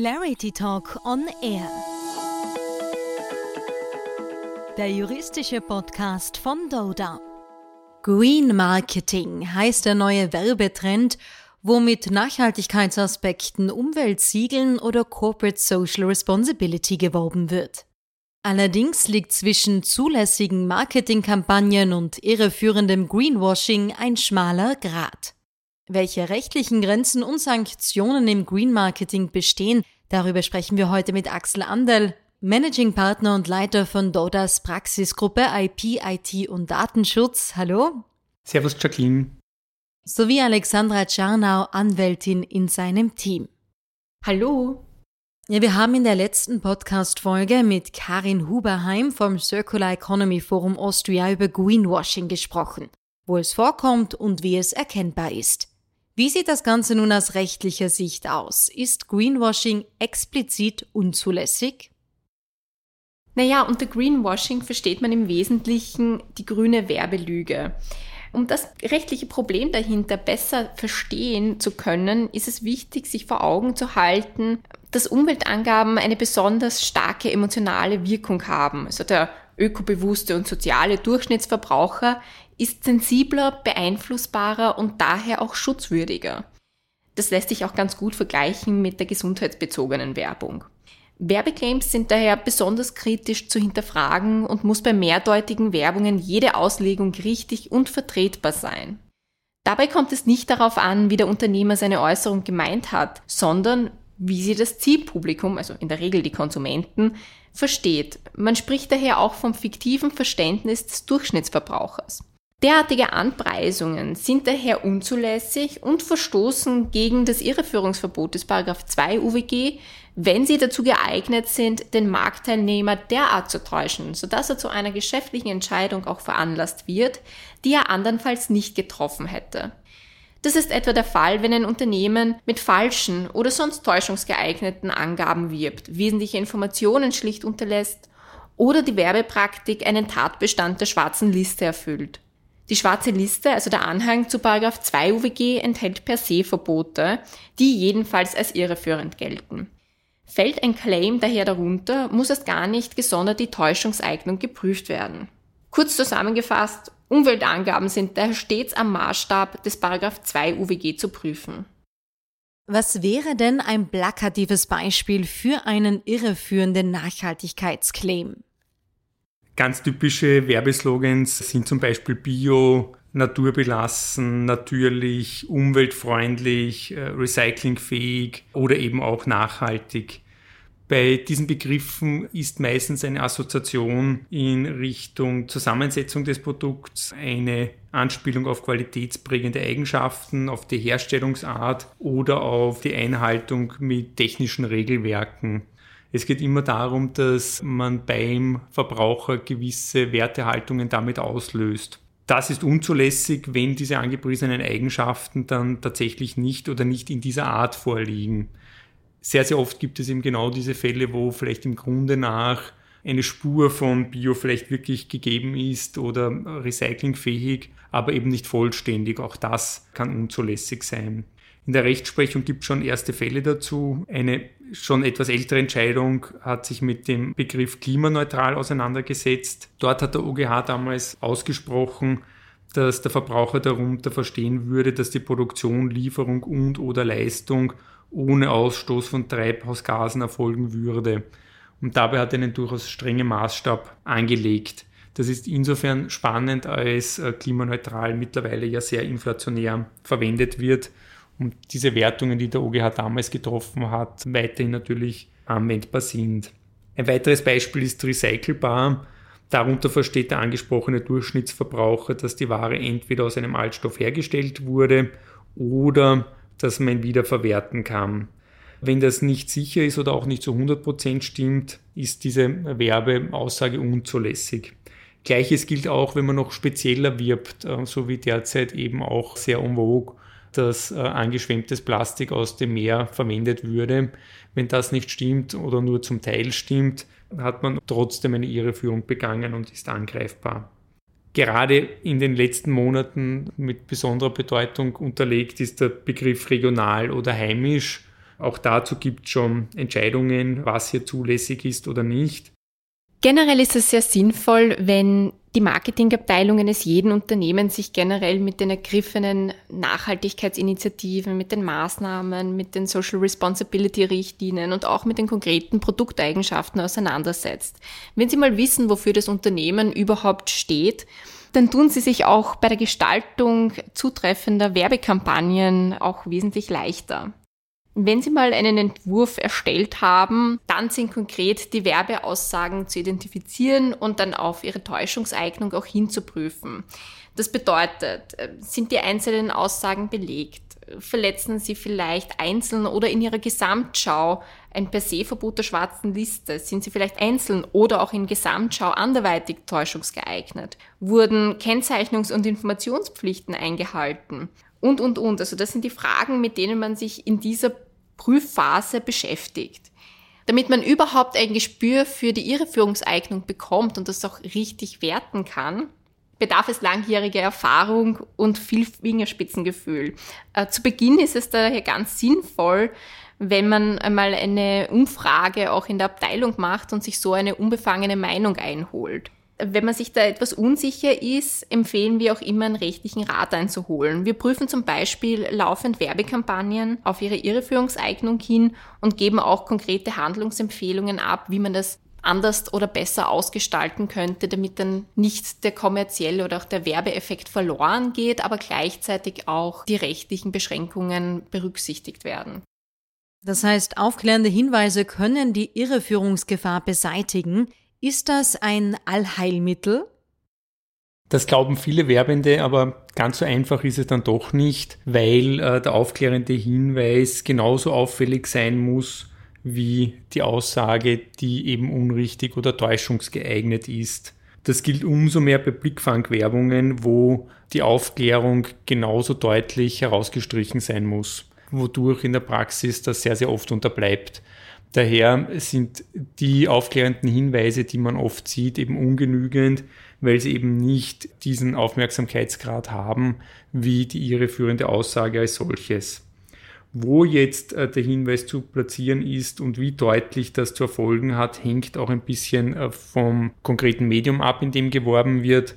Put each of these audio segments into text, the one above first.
Clarity Talk on Air. Der juristische Podcast von Doda. Green Marketing heißt der neue Werbetrend, wo mit Nachhaltigkeitsaspekten, Umweltsiegeln oder Corporate Social Responsibility geworben wird. Allerdings liegt zwischen zulässigen Marketingkampagnen und irreführendem Greenwashing ein schmaler Grat. Welche rechtlichen Grenzen und Sanktionen im Green Marketing bestehen, darüber sprechen wir heute mit Axel Andel, Managing Partner und Leiter von Dodas Praxisgruppe IP, IT und Datenschutz. Hallo. Servus Jacqueline. Sowie Alexandra Czarnau, Anwältin in seinem Team. Hallo. Ja, wir haben in der letzten Podcast-Folge mit Karin Huberheim vom Circular Economy Forum Austria über Greenwashing gesprochen, wo es vorkommt und wie es erkennbar ist. Wie sieht das Ganze nun aus rechtlicher Sicht aus? Ist Greenwashing explizit unzulässig? Naja, unter Greenwashing versteht man im Wesentlichen die grüne Werbelüge. Um das rechtliche Problem dahinter besser verstehen zu können, ist es wichtig, sich vor Augen zu halten, dass Umweltangaben eine besonders starke emotionale Wirkung haben. Also der ökobewusste und soziale Durchschnittsverbraucher ist sensibler, beeinflussbarer und daher auch schutzwürdiger. Das lässt sich auch ganz gut vergleichen mit der gesundheitsbezogenen Werbung. Werbeclaims sind daher besonders kritisch zu hinterfragen und muss bei mehrdeutigen Werbungen jede Auslegung richtig und vertretbar sein. Dabei kommt es nicht darauf an, wie der Unternehmer seine Äußerung gemeint hat, sondern wie sie das Zielpublikum, also in der Regel die Konsumenten, versteht. Man spricht daher auch vom fiktiven Verständnis des Durchschnittsverbrauchers. Derartige Anpreisungen sind daher unzulässig und verstoßen gegen das Irreführungsverbot des 2 UWG, wenn sie dazu geeignet sind, den Marktteilnehmer derart zu täuschen, sodass er zu einer geschäftlichen Entscheidung auch veranlasst wird, die er andernfalls nicht getroffen hätte. Das ist etwa der Fall, wenn ein Unternehmen mit falschen oder sonst täuschungsgeeigneten Angaben wirbt, wesentliche Informationen schlicht unterlässt oder die Werbepraktik einen Tatbestand der schwarzen Liste erfüllt. Die schwarze Liste, also der Anhang zu 2 UWG, enthält per se Verbote, die jedenfalls als irreführend gelten. Fällt ein Claim daher darunter, muss erst gar nicht gesondert die Täuschungseignung geprüft werden. Kurz zusammengefasst, Umweltangaben sind daher stets am Maßstab des 2 UWG zu prüfen. Was wäre denn ein plakatives Beispiel für einen irreführenden Nachhaltigkeitsclaim? Ganz typische Werbeslogans sind zum Beispiel Bio, naturbelassen, natürlich, umweltfreundlich, äh, recyclingfähig oder eben auch nachhaltig. Bei diesen Begriffen ist meistens eine Assoziation in Richtung Zusammensetzung des Produkts, eine Anspielung auf qualitätsprägende Eigenschaften, auf die Herstellungsart oder auf die Einhaltung mit technischen Regelwerken. Es geht immer darum, dass man beim Verbraucher gewisse Wertehaltungen damit auslöst. Das ist unzulässig, wenn diese angepriesenen Eigenschaften dann tatsächlich nicht oder nicht in dieser Art vorliegen. Sehr, sehr oft gibt es eben genau diese Fälle, wo vielleicht im Grunde nach eine Spur von Bio vielleicht wirklich gegeben ist oder recyclingfähig, aber eben nicht vollständig. Auch das kann unzulässig sein. In der Rechtsprechung gibt es schon erste Fälle dazu. Eine schon etwas ältere Entscheidung hat sich mit dem Begriff klimaneutral auseinandergesetzt. Dort hat der OGH damals ausgesprochen, dass der Verbraucher darunter verstehen würde, dass die Produktion, Lieferung und oder Leistung ohne Ausstoß von Treibhausgasen erfolgen würde. Und dabei hat er einen durchaus strengen Maßstab angelegt. Das ist insofern spannend, als äh, klimaneutral mittlerweile ja sehr inflationär verwendet wird und diese Wertungen, die der OGH damals getroffen hat, weiterhin natürlich anwendbar sind. Ein weiteres Beispiel ist recycelbar. Darunter versteht der angesprochene Durchschnittsverbraucher, dass die Ware entweder aus einem Altstoff hergestellt wurde oder dass man ihn wiederverwerten kann. Wenn das nicht sicher ist oder auch nicht zu 100% stimmt, ist diese Werbeaussage unzulässig. Gleiches gilt auch, wenn man noch spezieller wirbt, äh, so wie derzeit eben auch sehr en dass äh, angeschwemmtes Plastik aus dem Meer verwendet würde. Wenn das nicht stimmt oder nur zum Teil stimmt, hat man trotzdem eine Irreführung begangen und ist angreifbar. Gerade in den letzten Monaten mit besonderer Bedeutung unterlegt ist der Begriff regional oder heimisch. Auch dazu gibt es schon Entscheidungen, was hier zulässig ist oder nicht. Generell ist es sehr sinnvoll, wenn die Marketingabteilungen eines jeden Unternehmens sich generell mit den ergriffenen Nachhaltigkeitsinitiativen, mit den Maßnahmen, mit den Social Responsibility Richtlinien und auch mit den konkreten Produkteigenschaften auseinandersetzt. Wenn Sie mal wissen, wofür das Unternehmen überhaupt steht, dann tun Sie sich auch bei der Gestaltung zutreffender Werbekampagnen auch wesentlich leichter. Wenn Sie mal einen Entwurf erstellt haben, dann sind konkret die Werbeaussagen zu identifizieren und dann auf Ihre Täuschungseignung auch hinzuprüfen. Das bedeutet, äh, sind die einzelnen Aussagen belegt? Verletzen sie vielleicht einzeln oder in ihrer Gesamtschau ein per se Verbot der schwarzen Liste? Sind sie vielleicht einzeln oder auch in Gesamtschau anderweitig täuschungsgeeignet? Wurden Kennzeichnungs- und Informationspflichten eingehalten? Und, und, und. Also das sind die Fragen, mit denen man sich in dieser Prüfphase beschäftigt. Damit man überhaupt ein Gespür für die Irreführungseignung bekommt und das auch richtig werten kann, bedarf es langjähriger Erfahrung und viel Fingerspitzengefühl. Äh, zu Beginn ist es daher ganz sinnvoll, wenn man einmal eine Umfrage auch in der Abteilung macht und sich so eine unbefangene Meinung einholt. Wenn man sich da etwas unsicher ist, empfehlen wir auch immer einen rechtlichen Rat einzuholen. Wir prüfen zum Beispiel laufend Werbekampagnen auf ihre Irreführungseignung hin und geben auch konkrete Handlungsempfehlungen ab, wie man das anders oder besser ausgestalten könnte, damit dann nicht der kommerzielle oder auch der Werbeeffekt verloren geht, aber gleichzeitig auch die rechtlichen Beschränkungen berücksichtigt werden. Das heißt, aufklärende Hinweise können die Irreführungsgefahr beseitigen, ist das ein Allheilmittel? Das glauben viele Werbende, aber ganz so einfach ist es dann doch nicht, weil äh, der aufklärende Hinweis genauso auffällig sein muss wie die Aussage, die eben unrichtig oder täuschungsgeeignet ist. Das gilt umso mehr bei Blickfangwerbungen, wo die Aufklärung genauso deutlich herausgestrichen sein muss, wodurch in der Praxis das sehr, sehr oft unterbleibt. Daher sind die aufklärenden Hinweise, die man oft sieht, eben ungenügend, weil sie eben nicht diesen Aufmerksamkeitsgrad haben, wie die irreführende Aussage als solches. Wo jetzt äh, der Hinweis zu platzieren ist und wie deutlich das zu erfolgen hat, hängt auch ein bisschen äh, vom konkreten Medium ab, in dem geworben wird.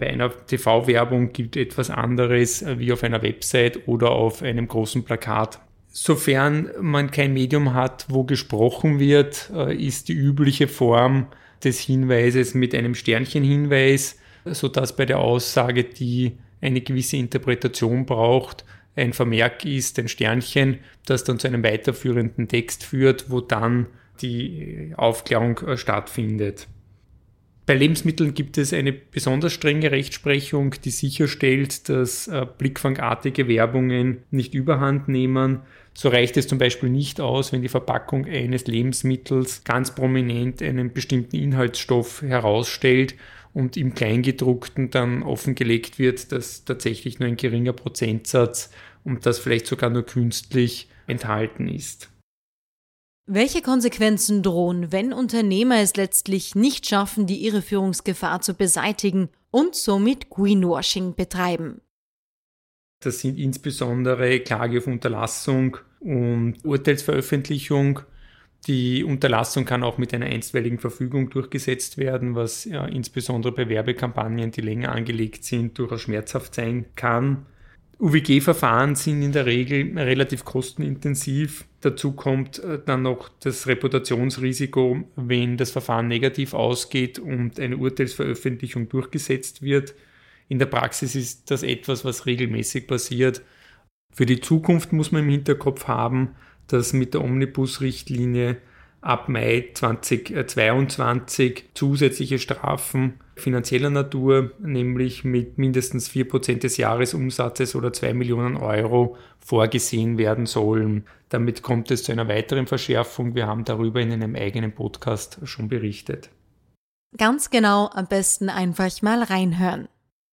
Bei einer TV-Werbung gibt etwas anderes äh, wie auf einer Website oder auf einem großen Plakat. Sofern man kein Medium hat, wo gesprochen wird, äh, ist die übliche Form des Hinweises mit einem Sternchenhinweis, sodass bei der Aussage, die eine gewisse Interpretation braucht, ein Vermerk ist, ein Sternchen, das dann zu einem weiterführenden Text führt, wo dann die Aufklärung äh, stattfindet. Bei Lebensmitteln gibt es eine besonders strenge Rechtsprechung, die sicherstellt, dass äh, blickfangartige Werbungen nicht überhand nehmen. So reicht es zum Beispiel nicht aus, wenn die Verpackung eines Lebensmittels ganz prominent einen bestimmten Inhaltsstoff herausstellt und im Kleingedruckten dann offengelegt wird, dass tatsächlich nur ein geringer Prozentsatz und das vielleicht sogar nur künstlich enthalten ist. Welche Konsequenzen drohen, wenn Unternehmer es letztlich nicht schaffen, die Irreführungsgefahr zu beseitigen und somit Greenwashing betreiben? Das sind insbesondere Klage auf Unterlassung und Urteilsveröffentlichung. Die Unterlassung kann auch mit einer einstweiligen Verfügung durchgesetzt werden, was ja insbesondere bei Werbekampagnen, die länger angelegt sind, durchaus schmerzhaft sein kann. UWG-Verfahren sind in der Regel relativ kostenintensiv. Dazu kommt äh, dann noch das Reputationsrisiko, wenn das Verfahren negativ ausgeht und eine Urteilsveröffentlichung durchgesetzt wird. In der Praxis ist das etwas, was regelmäßig passiert. Für die Zukunft muss man im Hinterkopf haben, dass mit der Omnibus-Richtlinie ab Mai 2022 zusätzliche Strafen finanzieller Natur, nämlich mit mindestens 4% des Jahresumsatzes oder 2 Millionen Euro vorgesehen werden sollen. Damit kommt es zu einer weiteren Verschärfung. Wir haben darüber in einem eigenen Podcast schon berichtet. Ganz genau, am besten einfach mal reinhören.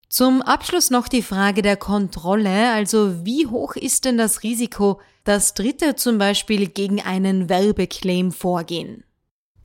Zum Abschluss noch die Frage der Kontrolle, also wie hoch ist denn das Risiko, dass Dritte zum Beispiel gegen einen Werbeclaim vorgehen?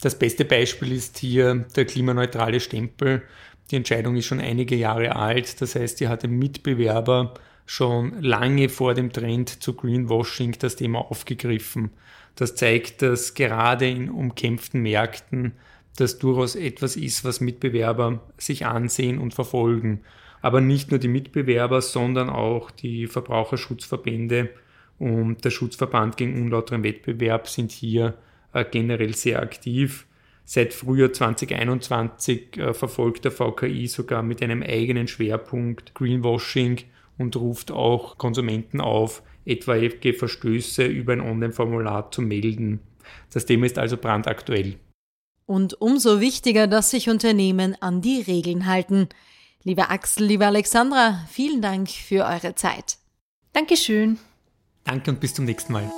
Das beste Beispiel ist hier der klimaneutrale Stempel. Die Entscheidung ist schon einige Jahre alt, das heißt, hier hat ein Mitbewerber schon lange vor dem Trend zu Greenwashing das Thema aufgegriffen. Das zeigt, dass gerade in umkämpften Märkten das durchaus etwas ist, was Mitbewerber sich ansehen und verfolgen. Aber nicht nur die Mitbewerber, sondern auch die Verbraucherschutzverbände und der Schutzverband gegen unlauteren Wettbewerb sind hier äh, generell sehr aktiv. Seit Frühjahr 2021 äh, verfolgt der VKI sogar mit einem eigenen Schwerpunkt Greenwashing und ruft auch Konsumenten auf, etwaige Verstöße über ein Online-Formular zu melden. Das Thema ist also brandaktuell. Und umso wichtiger, dass sich Unternehmen an die Regeln halten. Lieber Axel, liebe Alexandra, vielen Dank für eure Zeit. Dankeschön. Danke und bis zum nächsten Mal.